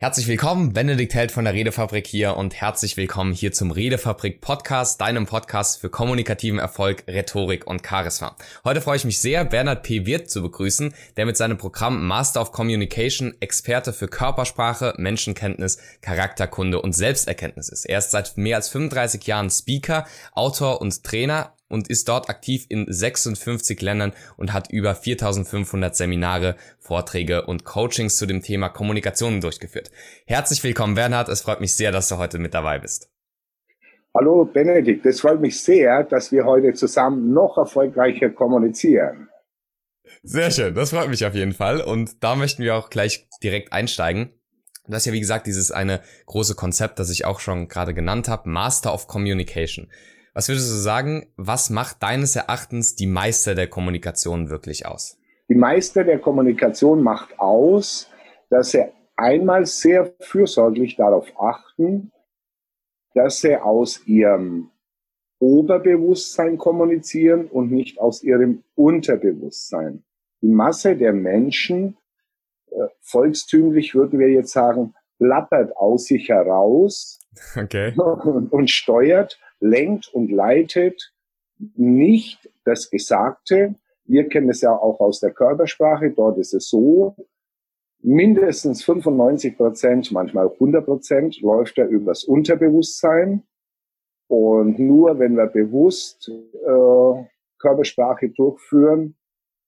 Herzlich willkommen, Benedikt Held von der Redefabrik hier und herzlich willkommen hier zum Redefabrik Podcast, deinem Podcast für kommunikativen Erfolg, Rhetorik und Charisma. Heute freue ich mich sehr, Bernhard P. Wirth zu begrüßen, der mit seinem Programm Master of Communication Experte für Körpersprache, Menschenkenntnis, Charakterkunde und Selbsterkenntnis ist. Er ist seit mehr als 35 Jahren Speaker, Autor und Trainer und ist dort aktiv in 56 Ländern und hat über 4500 Seminare, Vorträge und Coachings zu dem Thema Kommunikation durchgeführt. Herzlich willkommen, Bernhard. Es freut mich sehr, dass du heute mit dabei bist. Hallo, Benedikt. Es freut mich sehr, dass wir heute zusammen noch erfolgreicher kommunizieren. Sehr schön. Das freut mich auf jeden Fall. Und da möchten wir auch gleich direkt einsteigen. Das ist ja, wie gesagt, dieses eine große Konzept, das ich auch schon gerade genannt habe, Master of Communication. Was würdest du sagen, was macht deines Erachtens die Meister der Kommunikation wirklich aus? Die Meister der Kommunikation macht aus, dass sie einmal sehr fürsorglich darauf achten, dass sie aus ihrem Oberbewusstsein kommunizieren und nicht aus ihrem Unterbewusstsein. Die Masse der Menschen, äh, volkstümlich würden wir jetzt sagen, plappert aus sich heraus okay. und, und steuert lenkt und leitet nicht das Gesagte. Wir kennen es ja auch aus der Körpersprache. Dort ist es so, mindestens 95 Prozent, manchmal 100 Prozent läuft er übers Unterbewusstsein. Und nur wenn wir bewusst äh, Körpersprache durchführen,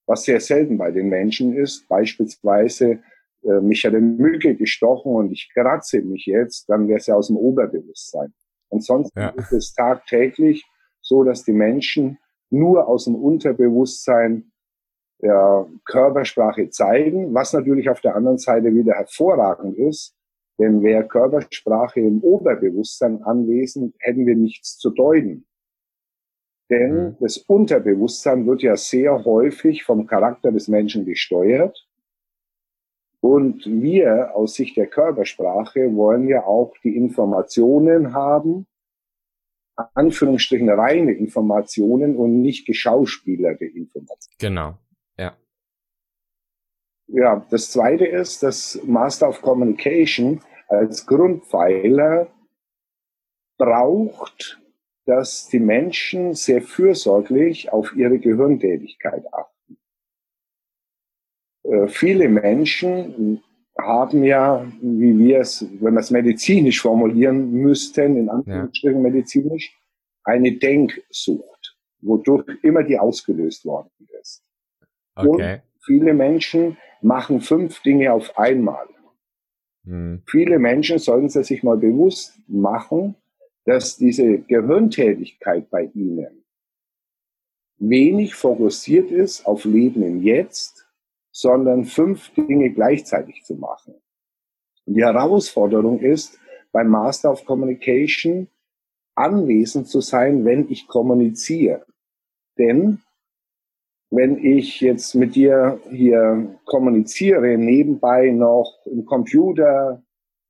was sehr selten bei den Menschen ist, beispielsweise äh, mich hat eine Mücke gestochen und ich kratze mich jetzt, dann wäre es ja aus dem Oberbewusstsein. Ansonsten ja. ist es tagtäglich so, dass die Menschen nur aus dem Unterbewusstsein ja, Körpersprache zeigen, was natürlich auf der anderen Seite wieder hervorragend ist, denn wäre Körpersprache im Oberbewusstsein anwesend, hätten wir nichts zu deuten. Denn mhm. das Unterbewusstsein wird ja sehr häufig vom Charakter des Menschen gesteuert. Und wir aus Sicht der Körpersprache wollen ja auch die Informationen haben, Anführungsstrichen reine Informationen und nicht geschauspielerte Informationen. Genau, ja. Ja, das zweite ist, dass Master of Communication als Grundpfeiler braucht, dass die Menschen sehr fürsorglich auf ihre Gehirntätigkeit achten. Äh, viele Menschen haben ja, wie wir es, wenn wir es medizinisch formulieren müssten, in Anführungsstrichen ja. medizinisch, eine Denksucht, wodurch immer die ausgelöst worden ist. Okay. Und viele Menschen machen fünf Dinge auf einmal. Hm. Viele Menschen sollten sich mal bewusst machen, dass diese Gehirntätigkeit bei ihnen wenig fokussiert ist auf Leben im Jetzt sondern fünf Dinge gleichzeitig zu machen. Und die Herausforderung ist, beim Master of Communication anwesend zu sein, wenn ich kommuniziere. Denn wenn ich jetzt mit dir hier kommuniziere, nebenbei noch im Computer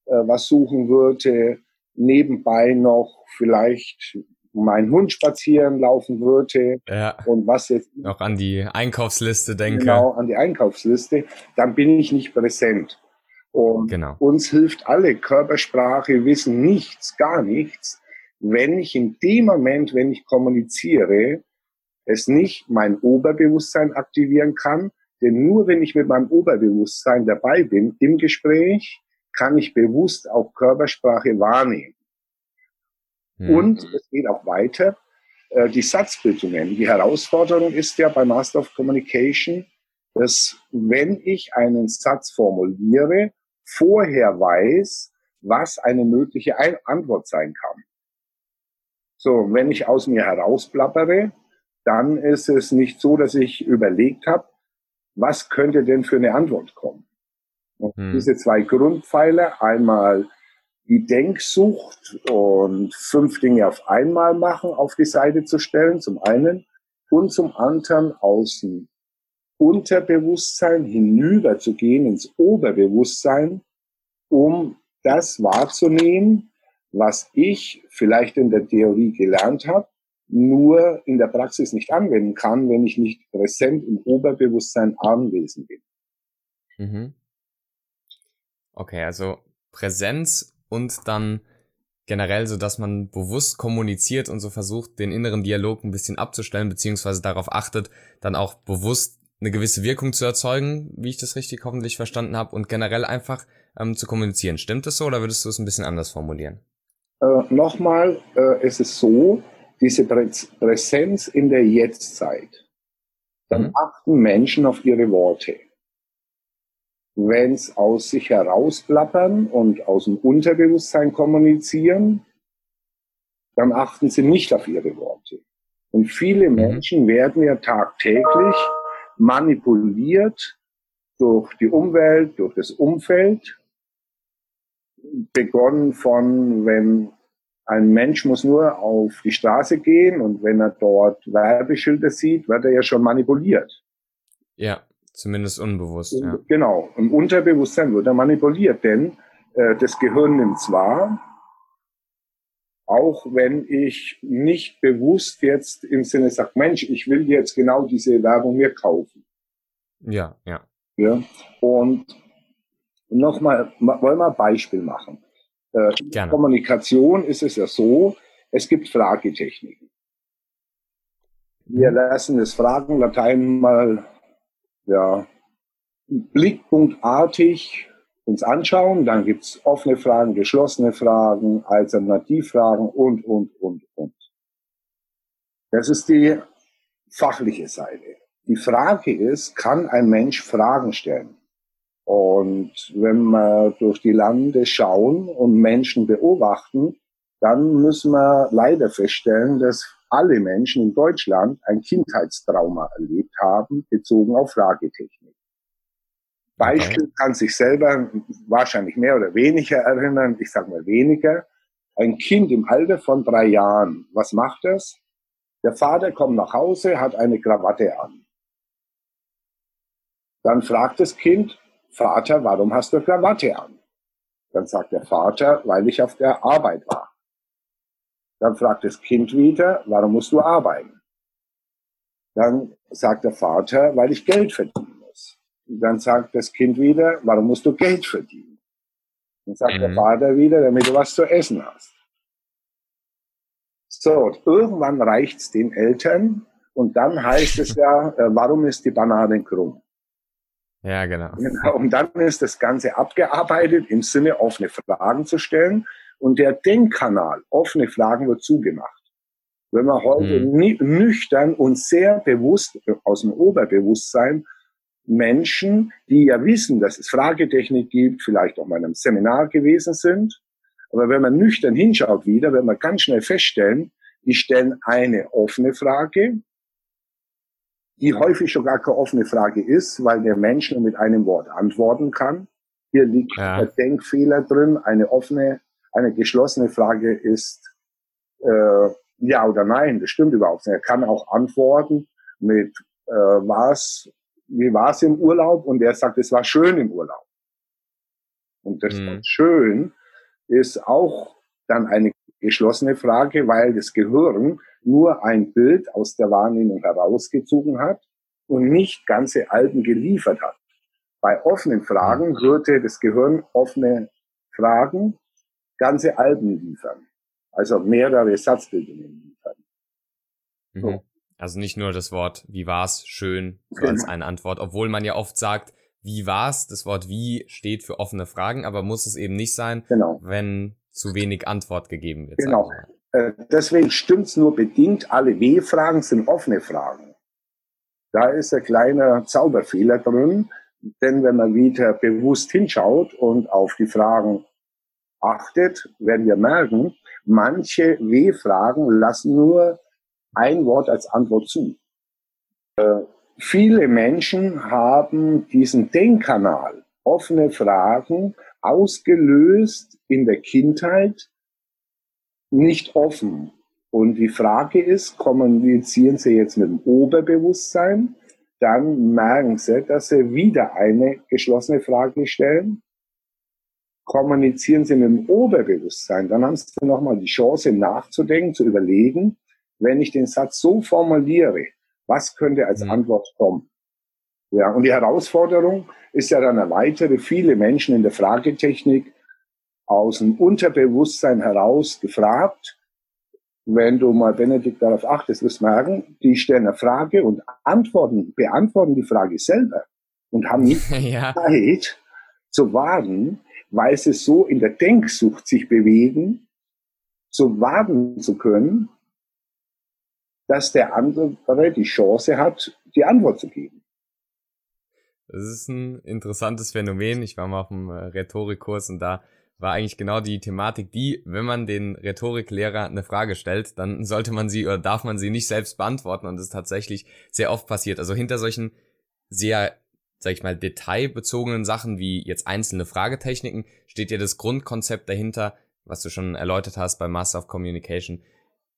äh, was suchen würde, nebenbei noch vielleicht mein Hund spazieren laufen würde ja. und was jetzt noch an die Einkaufsliste denke. Genau, an die Einkaufsliste, dann bin ich nicht präsent. Und genau. uns hilft alle Körpersprache, wissen nichts, gar nichts, wenn ich in dem Moment, wenn ich kommuniziere, es nicht mein Oberbewusstsein aktivieren kann. Denn nur wenn ich mit meinem Oberbewusstsein dabei bin im Gespräch, kann ich bewusst auch Körpersprache wahrnehmen. Mhm. Und es geht auch weiter. Äh, die Satzbildungen. Die Herausforderung ist ja bei Master of Communication, dass wenn ich einen Satz formuliere, vorher weiß, was eine mögliche Antwort sein kann. So, wenn ich aus mir herausplappere, dann ist es nicht so, dass ich überlegt habe, was könnte denn für eine Antwort kommen. Und hm. diese zwei Grundpfeiler, einmal die Denksucht und fünf Dinge auf einmal machen auf die Seite zu stellen, zum einen, und zum anderen aus dem Unterbewusstsein hinüber zu gehen ins Oberbewusstsein, um das wahrzunehmen, was ich vielleicht in der Theorie gelernt habe, nur in der Praxis nicht anwenden kann, wenn ich nicht präsent im Oberbewusstsein anwesend bin. Mhm. Okay, also Präsenz und dann generell so, dass man bewusst kommuniziert und so versucht, den inneren Dialog ein bisschen abzustellen, beziehungsweise darauf achtet, dann auch bewusst eine gewisse Wirkung zu erzeugen, wie ich das richtig hoffentlich verstanden habe, und generell einfach ähm, zu kommunizieren. Stimmt das so oder würdest du es ein bisschen anders formulieren? Äh, Nochmal, äh, es ist so, diese Prä Präsenz in der Jetztzeit, dann mhm. achten Menschen auf ihre Worte. Wenn es aus sich herausplappern und aus dem Unterbewusstsein kommunizieren, dann achten sie nicht auf ihre Worte. Und viele mhm. Menschen werden ja tagtäglich manipuliert durch die Umwelt, durch das Umfeld. Begonnen von, wenn ein Mensch muss nur auf die Straße gehen und wenn er dort Werbeschilder sieht, wird er ja schon manipuliert. Ja. Zumindest unbewusst. Ja. Genau. Im Unterbewusstsein wird er manipuliert, denn äh, das Gehirn nimmt zwar, auch wenn ich nicht bewusst jetzt im Sinne sage, Mensch, ich will jetzt genau diese Werbung mir kaufen. Ja, ja. ja? Und nochmal, wollen wir ein Beispiel machen. Äh, Gerne. Kommunikation ist es ja so, es gibt Fragetechniken. Wir mhm. lassen das Fragen Latein mal ja, blickpunktartig uns anschauen. Dann gibt's offene Fragen, geschlossene Fragen, Alternativfragen und, und, und, und. Das ist die fachliche Seite. Die Frage ist, kann ein Mensch Fragen stellen? Und wenn wir durch die Lande schauen und Menschen beobachten, dann müssen wir leider feststellen, dass alle Menschen in Deutschland ein Kindheitstrauma erlebt haben, bezogen auf Fragetechnik. Beispiel okay. kann sich selber wahrscheinlich mehr oder weniger erinnern, ich sage mal weniger. Ein Kind im Alter von drei Jahren, was macht das? Der Vater kommt nach Hause, hat eine Krawatte an. Dann fragt das Kind, Vater, warum hast du Krawatte an? Dann sagt der Vater, weil ich auf der Arbeit war. Dann fragt das Kind wieder, warum musst du arbeiten? Dann sagt der Vater, weil ich Geld verdienen muss. Dann sagt das Kind wieder, warum musst du Geld verdienen? Dann sagt mhm. der Vater wieder, damit du was zu essen hast. So, irgendwann reicht's den Eltern und dann heißt es ja, äh, warum ist die Banane krumm? Ja, genau. genau. Und dann ist das Ganze abgearbeitet im Sinne, offene Fragen zu stellen. Und der Denkkanal, offene Fragen, wird zugemacht. Wenn wir heute mhm. nüchtern und sehr bewusst aus dem Oberbewusstsein Menschen, die ja wissen, dass es Fragetechnik gibt, vielleicht auch mal in einem Seminar gewesen sind, aber wenn man nüchtern hinschaut wieder, wird man ganz schnell feststellen, die stellen eine offene Frage, die häufig schon gar keine offene Frage ist, weil der Mensch nur mit einem Wort antworten kann. Hier liegt ja. der Denkfehler drin, eine offene eine geschlossene Frage ist äh, ja oder nein. Das stimmt überhaupt nicht. Er kann auch antworten mit äh, was, wie war es im Urlaub? Und er sagt, es war schön im Urlaub. Und das mhm. schön ist auch dann eine geschlossene Frage, weil das Gehirn nur ein Bild aus der Wahrnehmung herausgezogen hat und nicht ganze Alben geliefert hat. Bei offenen Fragen mhm. würde das Gehirn offene Fragen ganze Alben liefern. Also mehrere Satzbildungen liefern. Mhm. So. Also nicht nur das Wort wie war's schön so genau. als eine Antwort, obwohl man ja oft sagt, wie war's, das Wort wie steht für offene Fragen, aber muss es eben nicht sein, genau. wenn zu wenig Antwort gegeben wird. Genau. Äh, deswegen stimmt's nur bedingt, alle W-Fragen sind offene Fragen. Da ist ein kleiner Zauberfehler drin, denn wenn man wieder bewusst hinschaut und auf die Fragen achtet, werden wir merken, manche W-Fragen lassen nur ein Wort als Antwort zu. Äh, viele Menschen haben diesen Denkkanal, offene Fragen, ausgelöst in der Kindheit, nicht offen. Und die Frage ist, kommunizieren Sie jetzt mit dem Oberbewusstsein? Dann merken Sie, dass Sie wieder eine geschlossene Frage stellen kommunizieren Sie mit dem Oberbewusstsein, dann haben Sie nochmal die Chance nachzudenken, zu überlegen, wenn ich den Satz so formuliere, was könnte als mhm. Antwort kommen? Ja, und die Herausforderung ist ja dann eine weitere. Viele Menschen in der Fragetechnik aus dem Unterbewusstsein heraus gefragt. Wenn du mal Benedikt darauf achtest, wirst du merken, die stellen eine Frage und antworten, beantworten die Frage selber und haben nicht ja. Zeit zu warten, weil sie so in der Denksucht sich bewegen, zu warten zu können, dass der andere die Chance hat, die Antwort zu geben. Das ist ein interessantes Phänomen. Ich war mal auf einem äh, Rhetorikkurs und da war eigentlich genau die Thematik die, wenn man den Rhetoriklehrer eine Frage stellt, dann sollte man sie oder darf man sie nicht selbst beantworten und das ist tatsächlich sehr oft passiert. Also hinter solchen sehr, sag ich mal, detailbezogenen Sachen wie jetzt einzelne Fragetechniken steht ja das Grundkonzept dahinter, was du schon erläutert hast beim Master of Communication.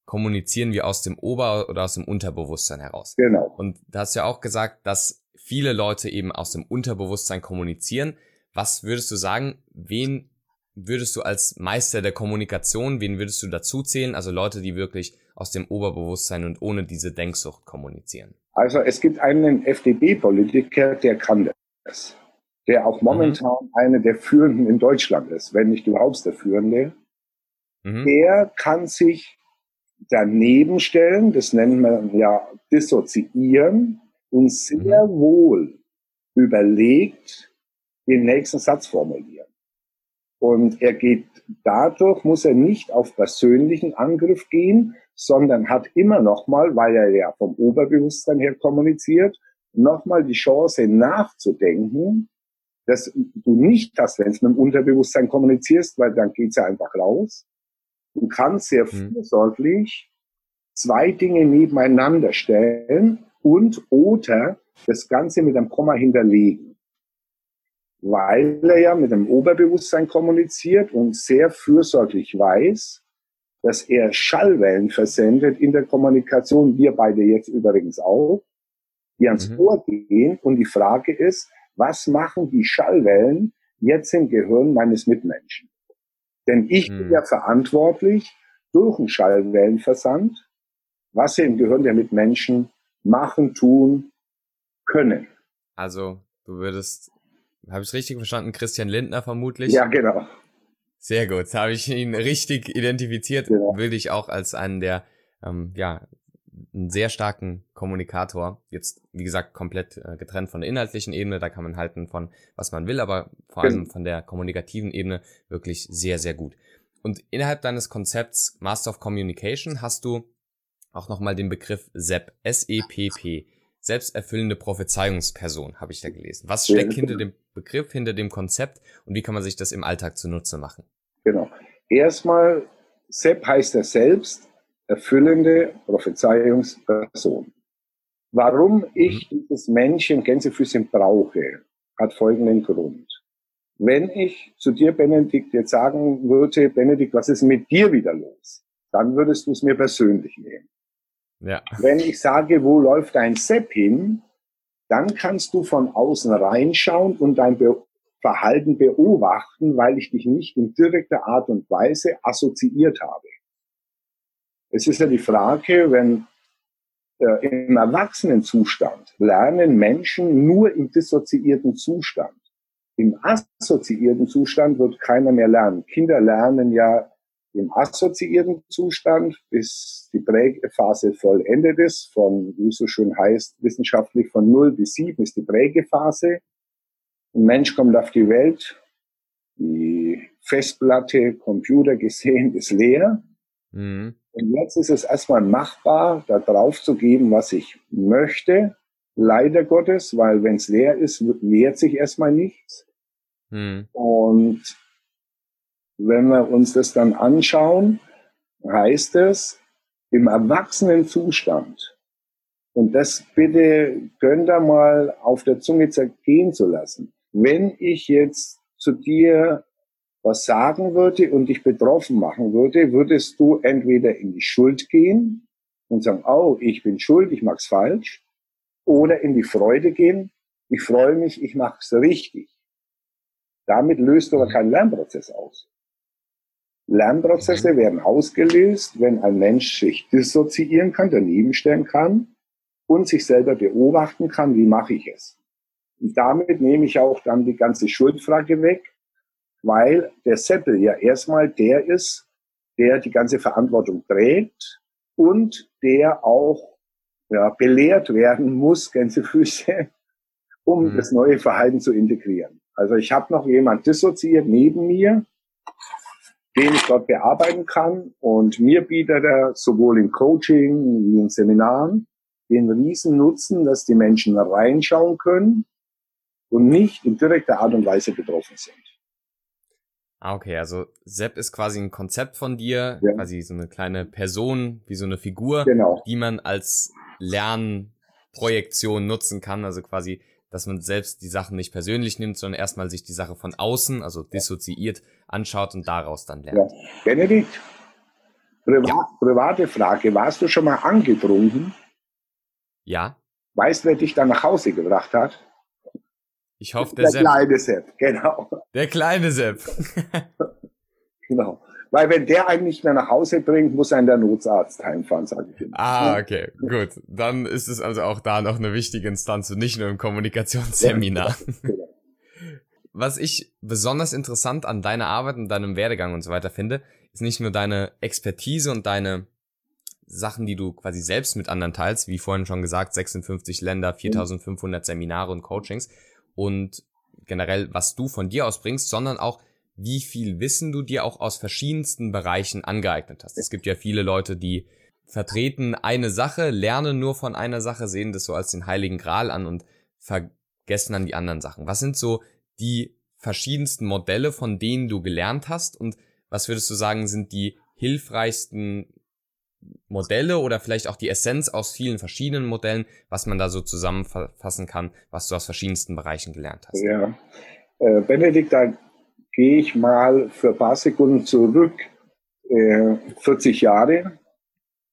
Kommunizieren wir aus dem Ober- oder aus dem Unterbewusstsein heraus. Genau. Und da hast du ja auch gesagt, dass viele Leute eben aus dem Unterbewusstsein kommunizieren. Was würdest du sagen, wen würdest du als Meister der Kommunikation, wen würdest du dazu zählen? Also Leute, die wirklich aus dem Oberbewusstsein und ohne diese Denksucht kommunizieren. Also es gibt einen FDP-Politiker, der kann das. Der auch mhm. momentan mhm. einer der Führenden in Deutschland ist, wenn nicht überhaupt der Führende. Mhm. Der kann sich daneben stellen, das nennt man ja dissoziieren und sehr mhm. wohl überlegt den nächsten Satz formulieren. Und er geht dadurch, muss er nicht auf persönlichen Angriff gehen, sondern hat immer nochmal, weil er ja vom Oberbewusstsein her kommuniziert, nochmal die Chance nachzudenken, dass du nicht hast, wenn es mit dem Unterbewusstsein kommunizierst, weil dann geht's ja einfach raus. Du kannst sehr mhm. fürsorglich zwei Dinge nebeneinander stellen und oder das Ganze mit einem Komma hinterlegen weil er ja mit dem Oberbewusstsein kommuniziert und sehr fürsorglich weiß, dass er Schallwellen versendet in der Kommunikation, wir beide jetzt übrigens auch, die ans mhm. Ohr gehen. Und die Frage ist, was machen die Schallwellen jetzt im Gehirn meines Mitmenschen? Denn ich mhm. bin ja verantwortlich durch einen Schallwellenversand, was sie im Gehirn der Mitmenschen machen, tun können. Also du würdest habe ich es richtig verstanden? Christian Lindner vermutlich? Ja, genau. Sehr gut. Habe ich ihn richtig identifiziert. Genau. Will ich auch als einen der, ähm, ja, einen sehr starken Kommunikator. Jetzt, wie gesagt, komplett äh, getrennt von der inhaltlichen Ebene. Da kann man halten von, was man will, aber vor allem genau. von der kommunikativen Ebene wirklich sehr, sehr gut. Und innerhalb deines Konzepts Master of Communication hast du auch nochmal den Begriff SEP, S-E-P-P selbsterfüllende Prophezeiungsperson, habe ich da gelesen. Was steckt ja, hinter dem Begriff, hinter dem Konzept und wie kann man sich das im Alltag zunutze machen? Genau. Erstmal, Sepp heißt er selbst, erfüllende Prophezeiungsperson. Warum ich mhm. dieses Männchen Gänsefüßchen brauche, hat folgenden Grund. Wenn ich zu dir, Benedikt, jetzt sagen würde, Benedikt, was ist mit dir wieder los? Dann würdest du es mir persönlich nehmen. Ja. Wenn ich sage, wo läuft dein Sepp hin, dann kannst du von außen reinschauen und dein Be Verhalten beobachten, weil ich dich nicht in direkter Art und Weise assoziiert habe. Es ist ja die Frage, wenn äh, im Erwachsenenzustand lernen Menschen nur im dissoziierten Zustand. Im assoziierten Zustand wird keiner mehr lernen. Kinder lernen ja im assoziierten Zustand, bis die Prägephase vollendet ist, von, wie es so schön heißt, wissenschaftlich von 0 bis 7 ist die Prägephase. Ein Mensch kommt auf die Welt, die Festplatte, Computer gesehen, ist leer. Mhm. Und jetzt ist es erstmal machbar, da drauf zu geben, was ich möchte. Leider Gottes, weil wenn es leer ist, wehrt sich erstmal nichts. Mhm. Und wenn wir uns das dann anschauen, heißt es, im erwachsenen Zustand, und das bitte gönnt da mal auf der Zunge zergehen zu lassen, wenn ich jetzt zu dir was sagen würde und dich betroffen machen würde, würdest du entweder in die Schuld gehen und sagen, oh, ich bin schuld, ich mach's falsch, oder in die Freude gehen, ich freue mich, ich mach's richtig. Damit löst du aber keinen Lernprozess aus. Lernprozesse werden ausgelöst, wenn ein Mensch sich dissoziieren kann, daneben stellen kann und sich selber beobachten kann, wie mache ich es. Und damit nehme ich auch dann die ganze Schuldfrage weg, weil der Seppel ja erstmal der ist, der die ganze Verantwortung trägt und der auch ja, belehrt werden muss, Gänsefüße, um mhm. das neue Verhalten zu integrieren. Also ich habe noch jemand dissoziiert neben mir, den ich dort bearbeiten kann. Und mir bietet er sowohl im Coaching wie in Seminaren den riesen Nutzen, dass die Menschen reinschauen können und nicht in direkter Art und Weise betroffen sind. Ah, okay, also Sepp ist quasi ein Konzept von dir, ja. quasi so eine kleine Person, wie so eine Figur, genau. die man als Lernprojektion nutzen kann, also quasi dass man selbst die Sachen nicht persönlich nimmt, sondern erstmal sich die Sache von außen, also dissoziiert, anschaut und daraus dann lernt. Ja. Benedikt, Priva ja. private Frage, warst du schon mal angetrunken? Ja. Weißt du, wer dich dann nach Hause gebracht hat? Ich hoffe, der, der Sepp. Der kleine Sepp, genau. Der kleine Sepp. genau. Weil wenn der einen nicht mehr nach Hause bringt, muss ein der Notarzt heimfahren, sage ich immer. Ah, okay, gut. Dann ist es also auch da noch eine wichtige Instanz und nicht nur im Kommunikationsseminar. Genau. Was ich besonders interessant an deiner Arbeit und deinem Werdegang und so weiter finde, ist nicht nur deine Expertise und deine Sachen, die du quasi selbst mit anderen teilst, wie vorhin schon gesagt, 56 Länder, 4500 Seminare und Coachings und generell, was du von dir ausbringst, sondern auch wie viel Wissen du dir auch aus verschiedensten Bereichen angeeignet hast. Es gibt ja viele Leute, die vertreten eine Sache, lernen nur von einer Sache, sehen das so als den heiligen Gral an und vergessen dann die anderen Sachen. Was sind so die verschiedensten Modelle, von denen du gelernt hast und was würdest du sagen, sind die hilfreichsten Modelle oder vielleicht auch die Essenz aus vielen verschiedenen Modellen, was man da so zusammenfassen kann, was du aus verschiedensten Bereichen gelernt hast? Ja, äh, Benedikt, da gehe ich mal für ein paar Sekunden zurück, äh, 40 Jahre.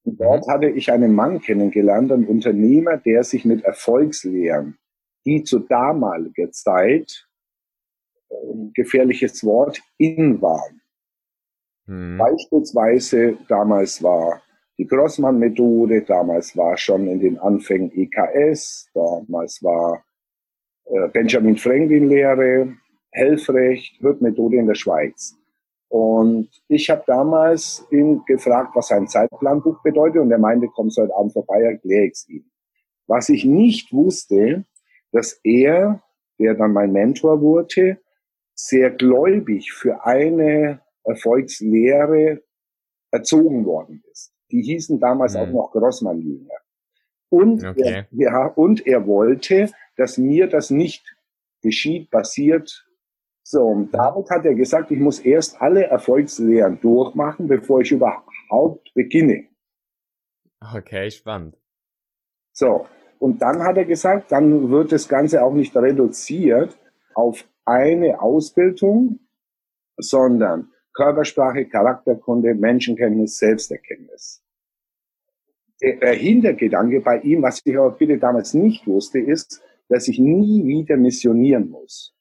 Und dort hatte ich einen Mann kennengelernt, einen Unternehmer, der sich mit Erfolgslehren, die zu damaliger Zeit, äh, gefährliches Wort, in waren. Mhm. Beispielsweise damals war die Grossmann-Methode, damals war schon in den Anfängen EKS, damals war äh, Benjamin Franklin-Lehre, Helfrecht, Wirkmethode in der Schweiz. Und ich habe damals ihn gefragt, was ein Zeitplanbuch bedeutet und er meinte, kommst heute Abend vorbei, erkläre ich es ihm. Was ich nicht wusste, dass er, der dann mein Mentor wurde, sehr gläubig für eine Erfolgslehre erzogen worden ist. Die hießen damals mhm. auch noch Grossmann-Jünger. Und, okay. er, ja, und er wollte, dass mir das nicht geschieht, passiert, so, und damit hat er gesagt, ich muss erst alle Erfolgslehren durchmachen, bevor ich überhaupt beginne. Okay, spannend. So, und dann hat er gesagt, dann wird das Ganze auch nicht reduziert auf eine Ausbildung, sondern Körpersprache, Charakterkunde, Menschenkenntnis, Selbsterkenntnis. Der Hintergedanke bei ihm, was ich aber bitte damals nicht wusste, ist, dass ich nie wieder missionieren muss.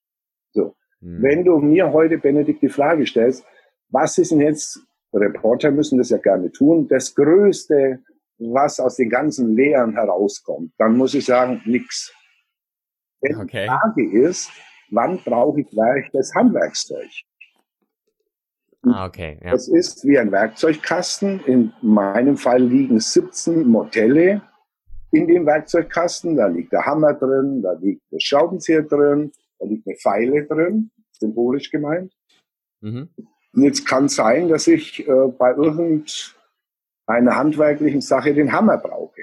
Mhm. Wenn du mir heute, Benedikt, die Frage stellst, was ist denn jetzt, Reporter müssen das ja gerne tun, das Größte, was aus den ganzen Lehren herauskommt, dann muss ich sagen, nix. Okay. die Frage ist, wann brauche ich gleich das Handwerkszeug? Ah, okay. Ja. Das ist wie ein Werkzeugkasten. In meinem Fall liegen 17 Modelle in dem Werkzeugkasten. Da liegt der Hammer drin, da liegt der Schraubenzieher drin, da liegt eine Pfeile drin, symbolisch gemeint. Mhm. Und jetzt kann sein, dass ich äh, bei irgendeiner handwerklichen Sache den Hammer brauche.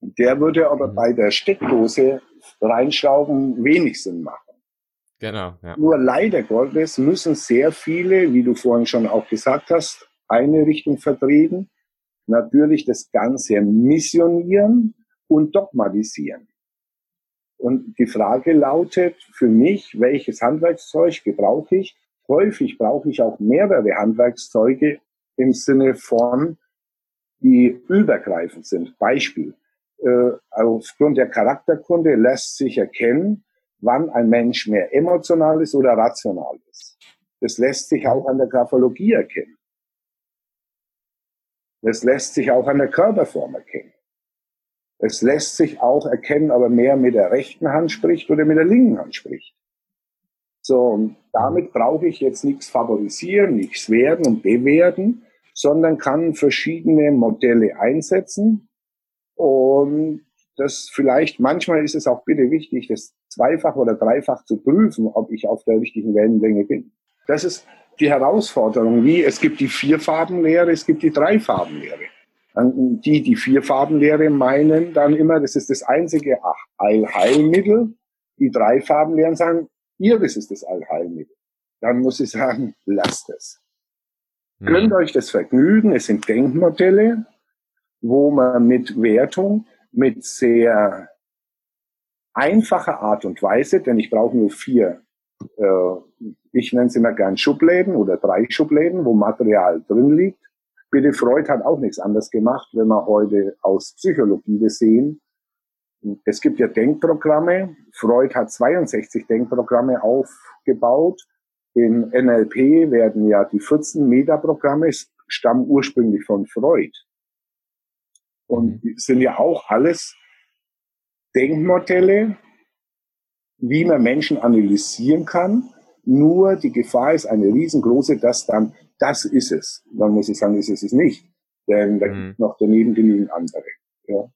Und der würde aber mhm. bei der Steckdose reinschrauben wenig Sinn machen. Genau. Ja. Nur leider Gottes müssen sehr viele, wie du vorhin schon auch gesagt hast, eine Richtung vertreten, natürlich das Ganze missionieren und dogmatisieren. Und die Frage lautet für mich, welches Handwerkszeug gebrauche ich? Häufig brauche ich auch mehrere Handwerkszeuge im Sinne von, die übergreifend sind. Beispiel. Äh, aufgrund der Charakterkunde lässt sich erkennen, wann ein Mensch mehr emotional ist oder rational ist. Das lässt sich auch an der Graphologie erkennen. Das lässt sich auch an der Körperform erkennen. Es lässt sich auch erkennen, ob er mehr mit der rechten Hand spricht oder mit der linken Hand spricht. So, und damit brauche ich jetzt nichts favorisieren, nichts werden und bewerten, sondern kann verschiedene Modelle einsetzen. Und das vielleicht, manchmal ist es auch bitte wichtig, das zweifach oder dreifach zu prüfen, ob ich auf der richtigen Wellenlänge bin. Das ist die Herausforderung, wie es gibt die Vierfarbenlehre, es gibt die Dreifarbenlehre. Die, die Vierfarbenlehre meinen dann immer, das ist das einzige Allheilmittel. Die Dreifarbenlehren sagen, ihr, das ist das Allheilmittel. Dann muss ich sagen, lasst es. Mhm. Gönnt euch das Vergnügen. Es sind Denkmodelle, wo man mit Wertung, mit sehr einfacher Art und Weise, denn ich brauche nur vier, äh, ich nenne es immer gern Schubläden oder drei Schubläden, wo Material drin liegt. Bitte Freud hat auch nichts anderes gemacht, wenn wir heute aus Psychologie das sehen. Es gibt ja Denkprogramme. Freud hat 62 Denkprogramme aufgebaut. In NLP werden ja die 14 Metaprogramme stammen ursprünglich von Freud. Und mhm. sind ja auch alles Denkmodelle, wie man Menschen analysieren kann. Nur die Gefahr ist eine riesengroße, dass dann, das ist es. Dann muss ich sagen, das ist es nicht. Denn da mhm. gibt noch daneben genügend andere. Ja.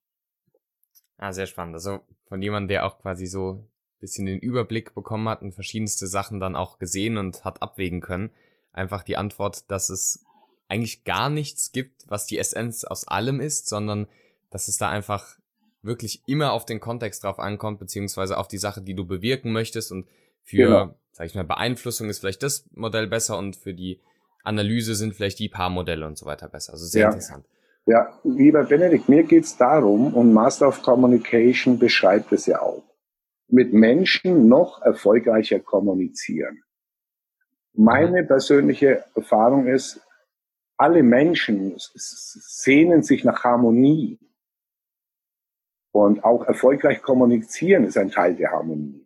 Ah, sehr spannend. Also von jemandem, der auch quasi so ein bisschen den Überblick bekommen hat und verschiedenste Sachen dann auch gesehen und hat abwägen können. Einfach die Antwort, dass es eigentlich gar nichts gibt, was die Essenz aus allem ist, sondern dass es da einfach wirklich immer auf den Kontext drauf ankommt, beziehungsweise auf die Sache, die du bewirken möchtest und für, genau. sag ich mal, Beeinflussung ist vielleicht das Modell besser und für die Analyse sind vielleicht die paar Modelle und so weiter besser. Also sehr ja. interessant. Ja, lieber Benedikt, mir geht's darum, und Master of Communication beschreibt es ja auch, mit Menschen noch erfolgreicher kommunizieren. Meine persönliche Erfahrung ist, alle Menschen sehnen sich nach Harmonie. Und auch erfolgreich kommunizieren ist ein Teil der Harmonie.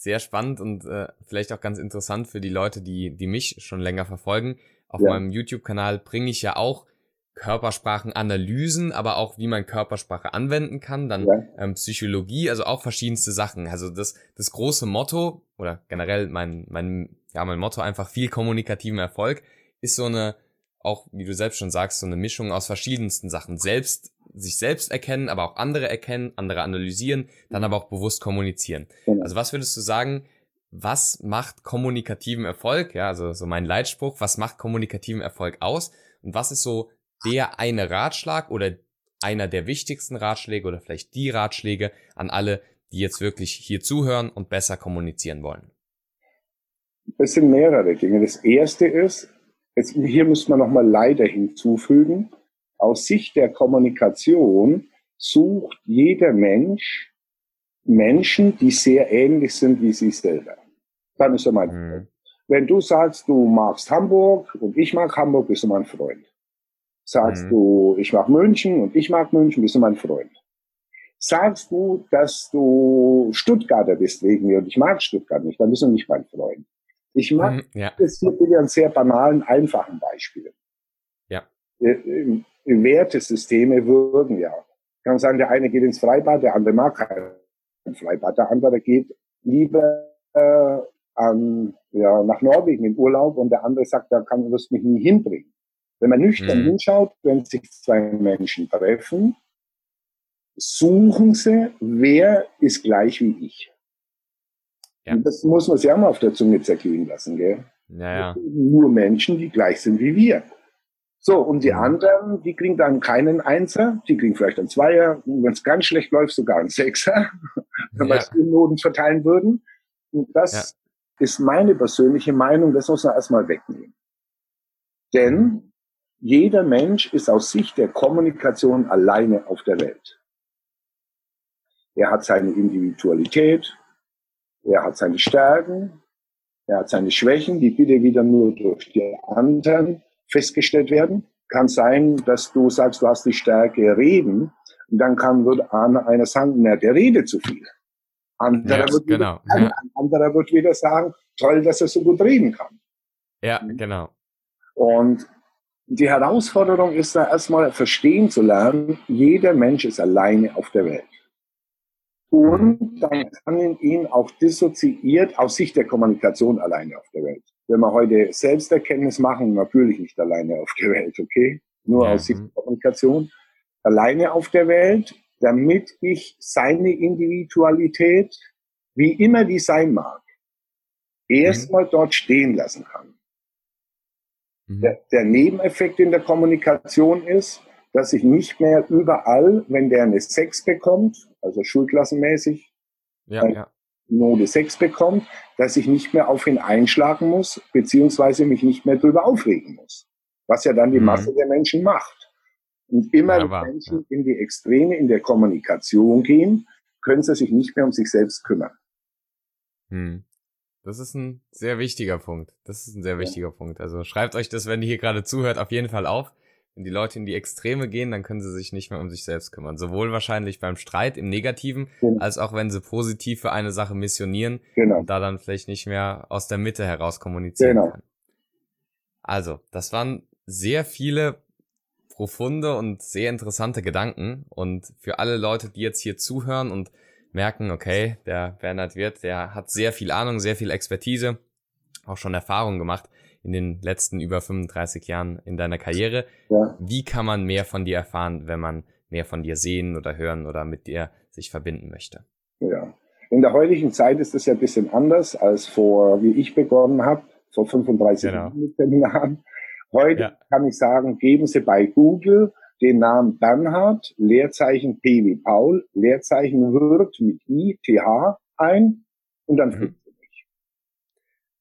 Sehr spannend und äh, vielleicht auch ganz interessant für die Leute, die, die mich schon länger verfolgen. Auf ja. meinem YouTube-Kanal bringe ich ja auch Körpersprachenanalysen, aber auch wie man Körpersprache anwenden kann, dann ja. ähm, Psychologie, also auch verschiedenste Sachen. Also das, das große Motto oder generell mein, mein, ja, mein Motto einfach viel kommunikativen Erfolg ist so eine, auch wie du selbst schon sagst, so eine Mischung aus verschiedensten Sachen. Selbst, sich selbst erkennen, aber auch andere erkennen, andere analysieren, dann aber auch bewusst kommunizieren. Genau. Also was würdest du sagen, was macht kommunikativen Erfolg? Ja, also so mein Leitspruch, was macht kommunikativen Erfolg aus? Und was ist so der eine Ratschlag oder einer der wichtigsten Ratschläge oder vielleicht die Ratschläge an alle, die jetzt wirklich hier zuhören und besser kommunizieren wollen? Es sind mehrere Dinge. Das erste ist, jetzt, hier muss man nochmal leider hinzufügen, aus Sicht der Kommunikation sucht jeder Mensch Menschen, die sehr ähnlich sind wie sie selber. Dann ist er mein mhm. Freund. Wenn du sagst, du magst Hamburg und ich mag Hamburg, bist du mein Freund. Sagst mhm. du, ich mag München und ich mag München, bist du mein Freund. Sagst du, dass du Stuttgarter bist wegen mir und ich mag Stuttgart nicht, dann bist du nicht mein Freund. Ich mag mhm, ja. das hier wieder einen sehr banalen, einfachen Beispiel. Ja. Wertesysteme würden ja. Ich kann sagen, der eine geht ins Freibad, der andere mag kein Freibad, der andere geht lieber äh, an, ja, nach Norwegen in Urlaub und der andere sagt, da kann, wirst mich nie hinbringen. Wenn man nüchtern mhm. hinschaut, wenn sich zwei Menschen treffen, suchen sie, wer ist gleich wie ich. Ja. Das muss man sich auch mal auf der Zunge zergehen lassen, gell? Ja, ja. Nur Menschen, die gleich sind wie wir. So, und die mhm. anderen, die kriegen dann keinen Einser, die kriegen vielleicht einen Zweier, wenn es ganz schlecht läuft, sogar einen Sechser, wenn ja. wir es in Noten verteilen würden. Und das ja. ist meine persönliche Meinung, das muss man erstmal wegnehmen. Denn mhm. Jeder Mensch ist aus Sicht der Kommunikation alleine auf der Welt. Er hat seine Individualität, er hat seine Stärken, er hat seine Schwächen, die bitte wieder nur durch die anderen festgestellt werden. Kann sein, dass du sagst, du hast die Stärke reden, und dann kann wird einer sagen, na, der redet zu viel. Anderer, ja, wird genau. wieder, ja. anderer wird wieder sagen, toll, dass er so gut reden kann. Ja, genau. Und die Herausforderung ist da erstmal verstehen zu lernen, jeder Mensch ist alleine auf der Welt. Und mhm. dann kann ihn auch dissoziiert aus Sicht der Kommunikation alleine auf der Welt. Wenn wir heute Selbsterkenntnis machen, natürlich nicht alleine auf der Welt, okay? Nur ja. aus Sicht der Kommunikation. Alleine auf der Welt, damit ich seine Individualität, wie immer die sein mag, erstmal mhm. dort stehen lassen kann. Mhm. Der, der Nebeneffekt in der Kommunikation ist, dass ich nicht mehr überall, wenn der eine 6 bekommt, also schulklassenmäßig, ja, ja. Note 6 bekommt, dass ich nicht mehr auf ihn einschlagen muss, beziehungsweise mich nicht mehr darüber aufregen muss. Was ja dann die mhm. Masse der Menschen macht. Und immer ja, wenn Menschen in die Extreme in der Kommunikation gehen, können sie sich nicht mehr um sich selbst kümmern. Hm. Das ist ein sehr wichtiger Punkt. Das ist ein sehr wichtiger ja. Punkt. Also schreibt euch das, wenn ihr hier gerade zuhört, auf jeden Fall auf. Wenn die Leute in die Extreme gehen, dann können sie sich nicht mehr um sich selbst kümmern. Sowohl wahrscheinlich beim Streit im Negativen, genau. als auch wenn sie positiv für eine Sache missionieren genau. und da dann vielleicht nicht mehr aus der Mitte heraus kommunizieren genau. können. Also, das waren sehr viele profunde und sehr interessante Gedanken. Und für alle Leute, die jetzt hier zuhören und merken, okay, der Bernhard Wirth, der hat sehr viel Ahnung, sehr viel Expertise, auch schon Erfahrung gemacht in den letzten über 35 Jahren in deiner Karriere. Ja. Wie kann man mehr von dir erfahren, wenn man mehr von dir sehen oder hören oder mit dir sich verbinden möchte? Ja. In der heutigen Zeit ist das ja ein bisschen anders als vor, wie ich begonnen habe, vor 35 genau. Jahren. Heute ja. kann ich sagen, geben Sie bei Google den Namen Bernhard, Leerzeichen P wie Paul, Leerzeichen Wirt mit I, TH ein und dann mhm.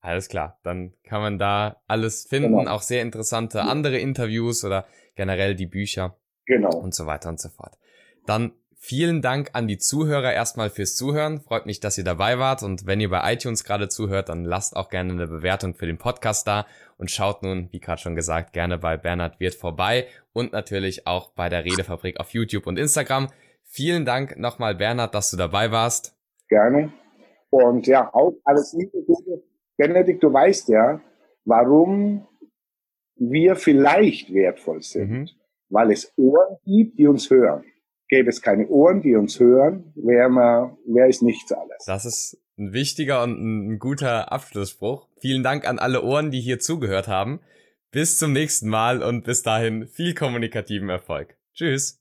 Alles klar, dann kann man da alles finden, genau. auch sehr interessante andere Interviews oder generell die Bücher. Genau. Und so weiter und so fort. Dann vielen Dank an die Zuhörer erstmal fürs Zuhören. Freut mich, dass ihr dabei wart. Und wenn ihr bei iTunes gerade zuhört, dann lasst auch gerne eine Bewertung für den Podcast da und schaut nun, wie gerade schon gesagt, gerne bei Bernhard Wirt vorbei und natürlich auch bei der Redefabrik auf YouTube und Instagram. Vielen Dank nochmal, Bernhard, dass du dabei warst. Gerne. Und ja, auch alles Liebe, Gute Benedikt, du weißt ja, warum wir vielleicht wertvoll sind. Mhm. Weil es Ohren gibt, die uns hören. Gäbe es keine Ohren, die uns hören, wäre man, wäre es nichts alles. Das ist ein wichtiger und ein guter Abschlussspruch. Vielen Dank an alle Ohren, die hier zugehört haben. Bis zum nächsten Mal und bis dahin viel kommunikativen Erfolg. Tschüss.